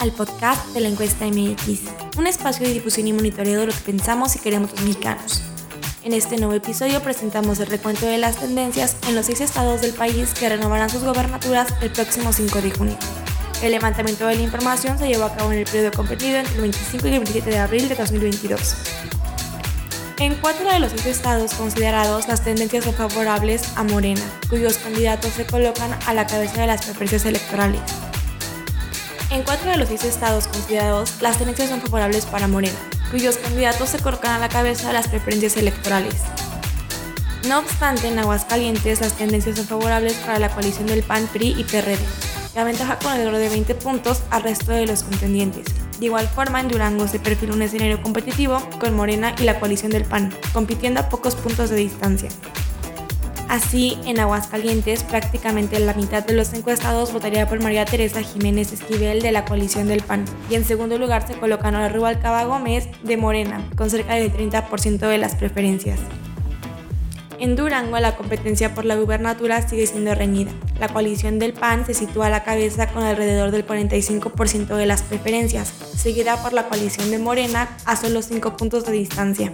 al podcast de la encuesta MX, un espacio de difusión y monitoreo de lo que pensamos y queremos los mexicanos. En este nuevo episodio presentamos el recuento de las tendencias en los seis estados del país que renovarán sus gobernaturas el próximo 5 de junio. El levantamiento de la información se llevó a cabo en el periodo competido entre el 25 y el 27 de abril de 2022. En cuatro de los seis estados considerados, las tendencias son favorables a Morena, cuyos candidatos se colocan a la cabeza de las preferencias electorales. En cuatro de los seis estados considerados, las tendencias son favorables para Morena, cuyos candidatos se colocan a la cabeza de las preferencias electorales. No obstante, en Aguascalientes las tendencias son favorables para la coalición del PAN, PRI y PRD, que aventaja con alrededor de 20 puntos al resto de los contendientes. De igual forma, en Durango se perfila un escenario competitivo con Morena y la coalición del PAN, compitiendo a pocos puntos de distancia. Así, en Aguascalientes, prácticamente la mitad de los encuestados votaría por María Teresa Jiménez Esquivel de la coalición del PAN. Y en segundo lugar se colocan a Rubalcaba Gómez de Morena, con cerca del 30% de las preferencias. En Durango la competencia por la gubernatura sigue siendo reñida. La coalición del PAN se sitúa a la cabeza con alrededor del 45% de las preferencias, seguida por la coalición de Morena a solo 5 puntos de distancia.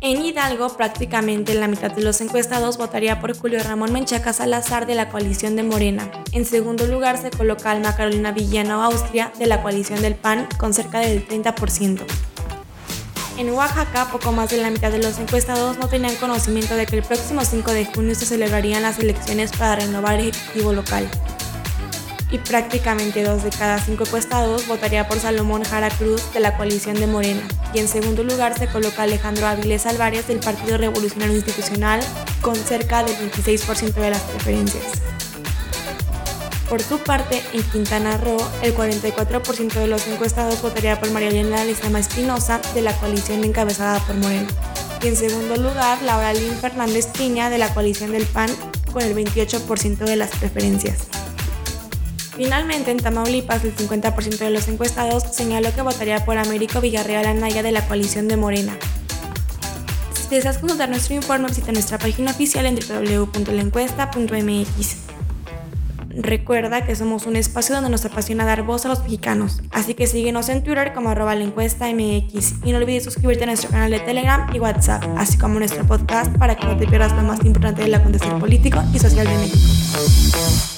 En Hidalgo, prácticamente la mitad de los encuestados votaría por Julio Ramón Menchaca Salazar de la coalición de Morena. En segundo lugar se coloca Alma Carolina Villano Austria de la coalición del PAN con cerca del 30%. En Oaxaca, poco más de la mitad de los encuestados no tenían conocimiento de que el próximo 5 de junio se celebrarían las elecciones para renovar el ejecutivo local y prácticamente dos de cada cinco encuestados votaría por Salomón Jara Cruz de la coalición de Morena. Y en segundo lugar se coloca Alejandro Avilés Álvarez del Partido Revolucionario Institucional con cerca del 26% de las preferencias. Por su parte, en Quintana Roo, el 44% de los encuestados votaría por María Elena Lizama Espinosa de la coalición encabezada por Morena. Y en segundo lugar, Laura Lynn Fernández Piña de la coalición del PAN con el 28% de las preferencias. Finalmente, en Tamaulipas, el 50% de los encuestados señaló que votaría por Américo Villarreal Anaya de la coalición de Morena. Si deseas consultar nuestro informe, visita nuestra página oficial en www.lencuesta.mx. Recuerda que somos un espacio donde nos apasiona dar voz a los mexicanos, así que síguenos en Twitter como arroba la encuesta MX y no olvides suscribirte a nuestro canal de Telegram y WhatsApp, así como nuestro podcast para que no te pierdas lo más importante del acontecer político y social de México.